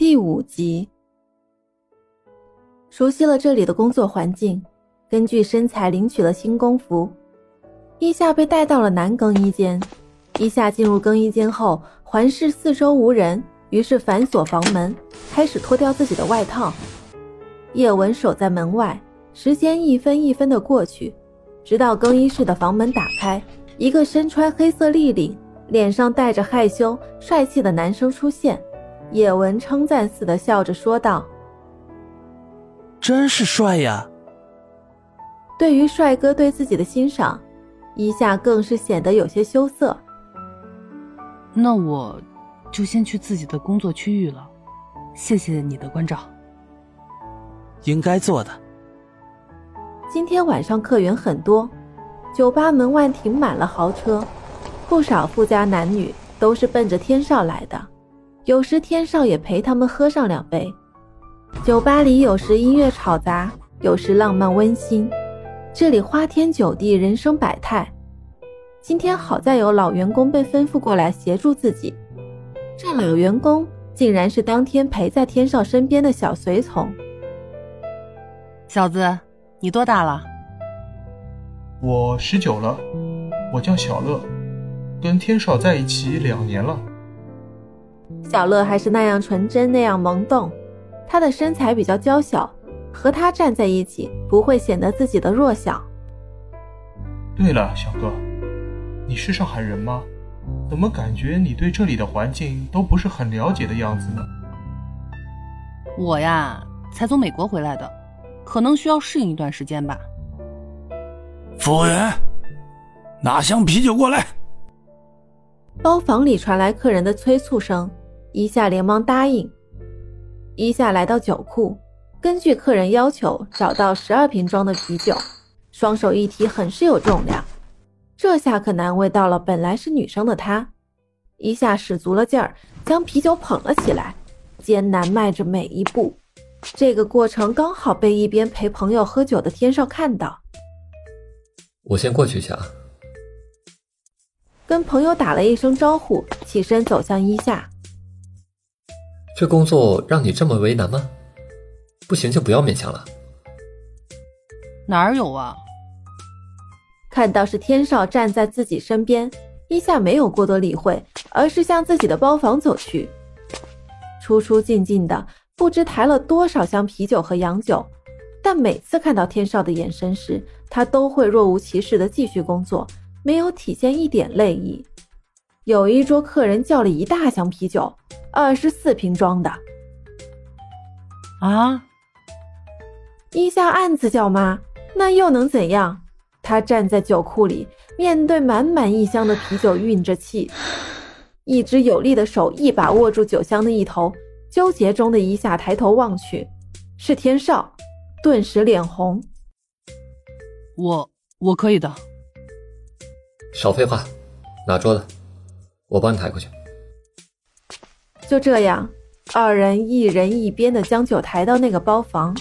第五集。熟悉了这里的工作环境，根据身材领取了新工服。伊夏被带到了男更衣间。伊夏进入更衣间后，环视四周无人，于是反锁房门，开始脱掉自己的外套。叶文守在门外，时间一分一分的过去，直到更衣室的房门打开，一个身穿黑色立领。脸上带着害羞、帅气的男生出现，叶文称赞似的笑着说道：“真是帅呀！”对于帅哥对自己的欣赏，一下更是显得有些羞涩。那我，就先去自己的工作区域了，谢谢你的关照。应该做的。今天晚上客源很多，酒吧门外停满了豪车。不少富家男女都是奔着天少来的，有时天少也陪他们喝上两杯。酒吧里有时音乐吵杂，有时浪漫温馨，这里花天酒地，人生百态。今天好在有老员工被吩咐过来协助自己，这老员工竟然是当天陪在天少身边的小随从。小子，你多大了？我十九了，我叫小乐。跟天少在一起两年了，小乐还是那样纯真，那样萌动。他的身材比较娇小，和他站在一起不会显得自己的弱小。对了，小哥，你是上海人吗？怎么感觉你对这里的环境都不是很了解的样子呢？我呀，才从美国回来的，可能需要适应一段时间吧。服务员，拿箱啤酒过来。包房里传来客人的催促声，伊夏连忙答应。伊夏来到酒库，根据客人要求找到十二瓶装的啤酒，双手一提，很是有重量。这下可难为到了本来是女生的她。伊夏使足了劲儿，将啤酒捧了起来，艰难迈着每一步。这个过程刚好被一边陪朋友喝酒的天少看到。我先过去一下。跟朋友打了一声招呼，起身走向伊夏。这工作让你这么为难吗？不行就不要勉强了。哪儿有啊？看到是天少站在自己身边，一夏没有过多理会，而是向自己的包房走去。出出进进的，不知抬了多少箱啤酒和洋酒，但每次看到天少的眼神时，他都会若无其事的继续工作。没有体现一点泪意。有一桌客人叫了一大箱啤酒，二十四瓶装的。啊！一下暗自叫妈，那又能怎样？他站在酒库里，面对满满一箱的啤酒，运着气，一只有力的手一把握住酒箱的一头，纠结中的一下抬头望去，是天少，顿时脸红。我我可以的。少废话，拿桌子，我帮你抬过去。就这样，二人一人一边的将酒抬到那个包房。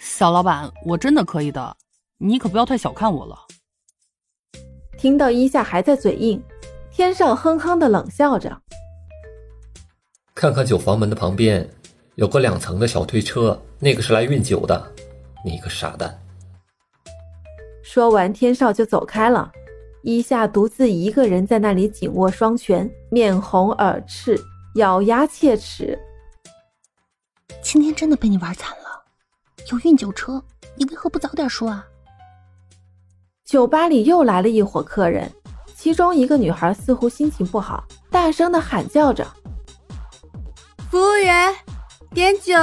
小老板，我真的可以的，你可不要太小看我了。听到一夏还在嘴硬，天少哼哼的冷笑着。看看酒房门的旁边，有个两层的小推车，那个是来运酒的。你个傻蛋！说完，天少就走开了。伊夏独自一个人在那里紧握双拳，面红耳赤，咬牙切齿。今天真的被你玩惨了。有运酒车，你为何不早点说啊？酒吧里又来了一伙客人，其中一个女孩似乎心情不好，大声的喊叫着：“服务员，点酒！”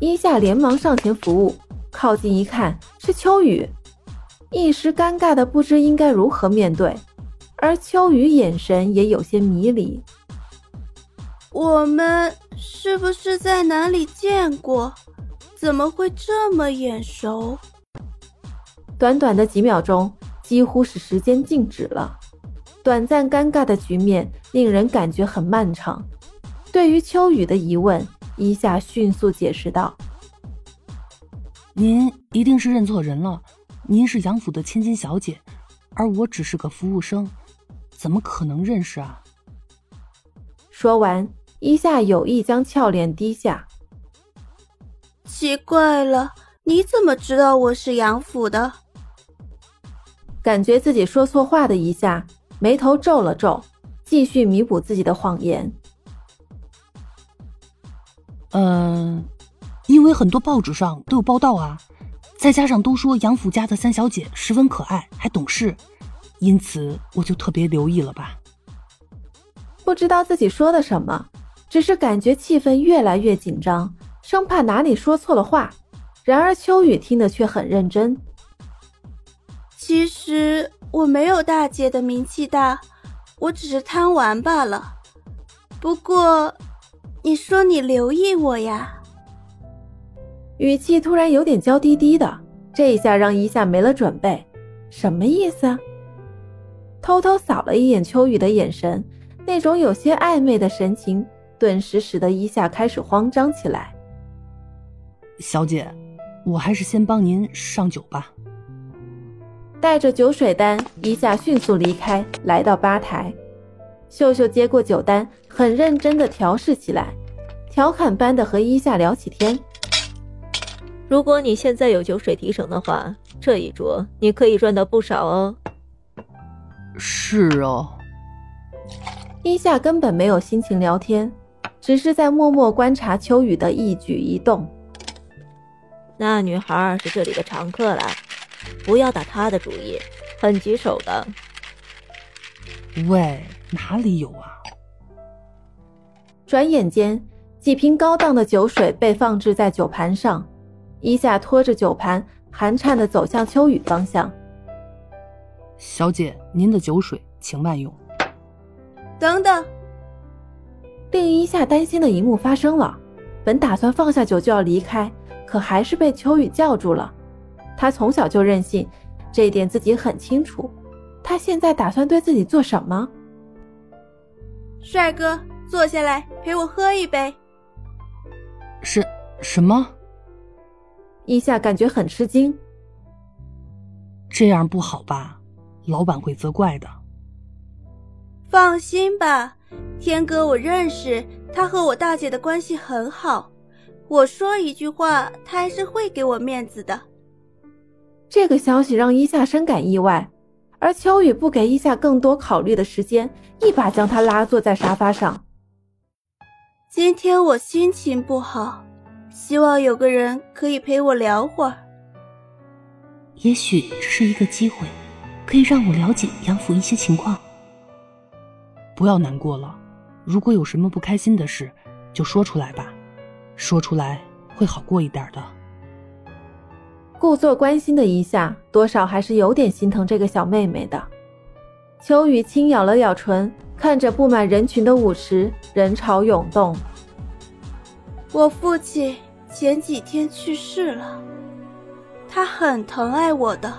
伊夏连忙上前服务。靠近一看，是秋雨，一时尴尬的不知应该如何面对，而秋雨眼神也有些迷离。我们是不是在哪里见过？怎么会这么眼熟？短短的几秒钟，几乎是时间静止了。短暂尴尬的局面令人感觉很漫长。对于秋雨的疑问，伊夏迅速解释道。您一定是认错人了，您是杨府的千金小姐，而我只是个服务生，怎么可能认识啊？说完，伊夏有意将俏脸低下。奇怪了，你怎么知道我是杨府的？感觉自己说错话的一下眉头皱了皱，继续弥补自己的谎言。嗯，因为很多报纸上都有报道啊，再加上都说杨府家的三小姐十分可爱，还懂事，因此我就特别留意了吧。不知道自己说的什么，只是感觉气氛越来越紧张，生怕哪里说错了话。然而秋雨听得却很认真。其实我没有大姐的名气大，我只是贪玩罢了。不过。你说你留意我呀？语气突然有点娇滴滴的，这一下让一夏没了准备，什么意思？偷偷扫了一眼秋雨的眼神，那种有些暧昧的神情，顿时使得一夏开始慌张起来。小姐，我还是先帮您上酒吧。带着酒水单，一夏迅速离开，来到吧台。秀秀接过酒单，很认真的调试起来，调侃般的和一夏聊起天。如果你现在有酒水提成的话，这一桌你可以赚到不少哦。是哦。伊夏根本没有心情聊天，只是在默默观察秋雨的一举一动。那女孩是这里的常客了，不要打她的主意，很棘手的。喂。哪里有啊！转眼间，几瓶高档的酒水被放置在酒盘上，伊夏拖着酒盘，寒颤的走向秋雨方向。小姐，您的酒水，请慢用。等等，令伊夏担心的一幕发生了。本打算放下酒就要离开，可还是被秋雨叫住了。他从小就任性，这一点自己很清楚。他现在打算对自己做什么？帅哥，坐下来陪我喝一杯。是什么？伊夏感觉很吃惊。这样不好吧？老板会责怪的。放心吧，天哥我认识，他和我大姐的关系很好。我说一句话，他还是会给我面子的。这个消息让伊夏深感意外。而秋雨不给伊夏更多考虑的时间，一把将他拉坐在沙发上。今天我心情不好，希望有个人可以陪我聊会儿。也许这是一个机会，可以让我了解杨府一些情况。不要难过了，如果有什么不开心的事，就说出来吧，说出来会好过一点的。故作关心的一下，多少还是有点心疼这个小妹妹的。秋雨轻咬了咬唇，看着布满人群的舞池，人潮涌动。我父亲前几天去世了，他很疼爱我的，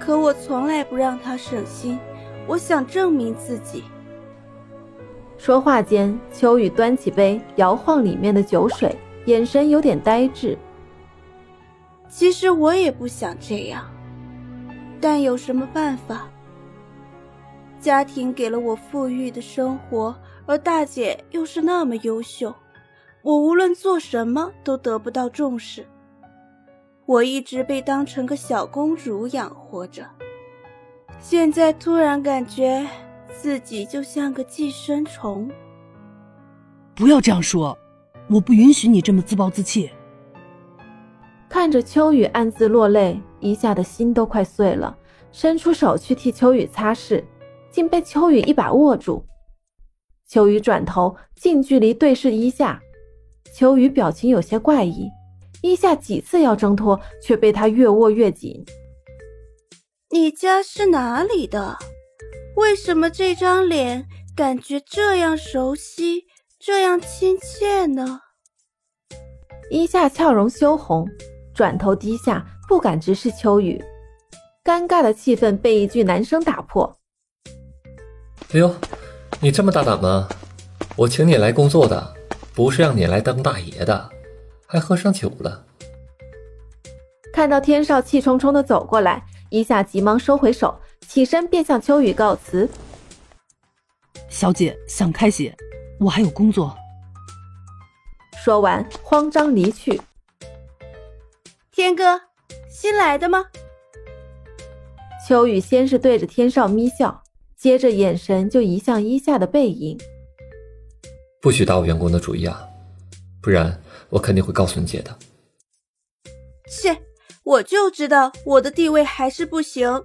可我从来不让他省心。我想证明自己。说话间，秋雨端起杯，摇晃里面的酒水，眼神有点呆滞。其实我也不想这样，但有什么办法？家庭给了我富裕的生活，而大姐又是那么优秀，我无论做什么都得不到重视。我一直被当成个小公主养活着，现在突然感觉自己就像个寄生虫。不要这样说，我不允许你这么自暴自弃。看着秋雨暗自落泪，一下的心都快碎了，伸出手去替秋雨擦拭，竟被秋雨一把握住。秋雨转头近距离对视一下，秋雨表情有些怪异，伊夏几次要挣脱，却被他越握越紧。你家是哪里的？为什么这张脸感觉这样熟悉，这样亲切呢？伊夏俏容羞红。转头低下，不敢直视秋雨，尴尬的气氛被一句男声打破：“哎呦，你这么大胆吗？我请你来工作的，不是让你来当大爷的，还喝上酒了。”看到天少气冲冲的走过来，一下急忙收回手，起身便向秋雨告辞：“小姐想开些，我还有工作。说完，慌张离去。天哥，新来的吗？秋雨先是对着天少眯笑，接着眼神就移向伊夏的背影。不许打我员工的主意啊，不然我肯定会告诉你姐的。切，我就知道我的地位还是不行，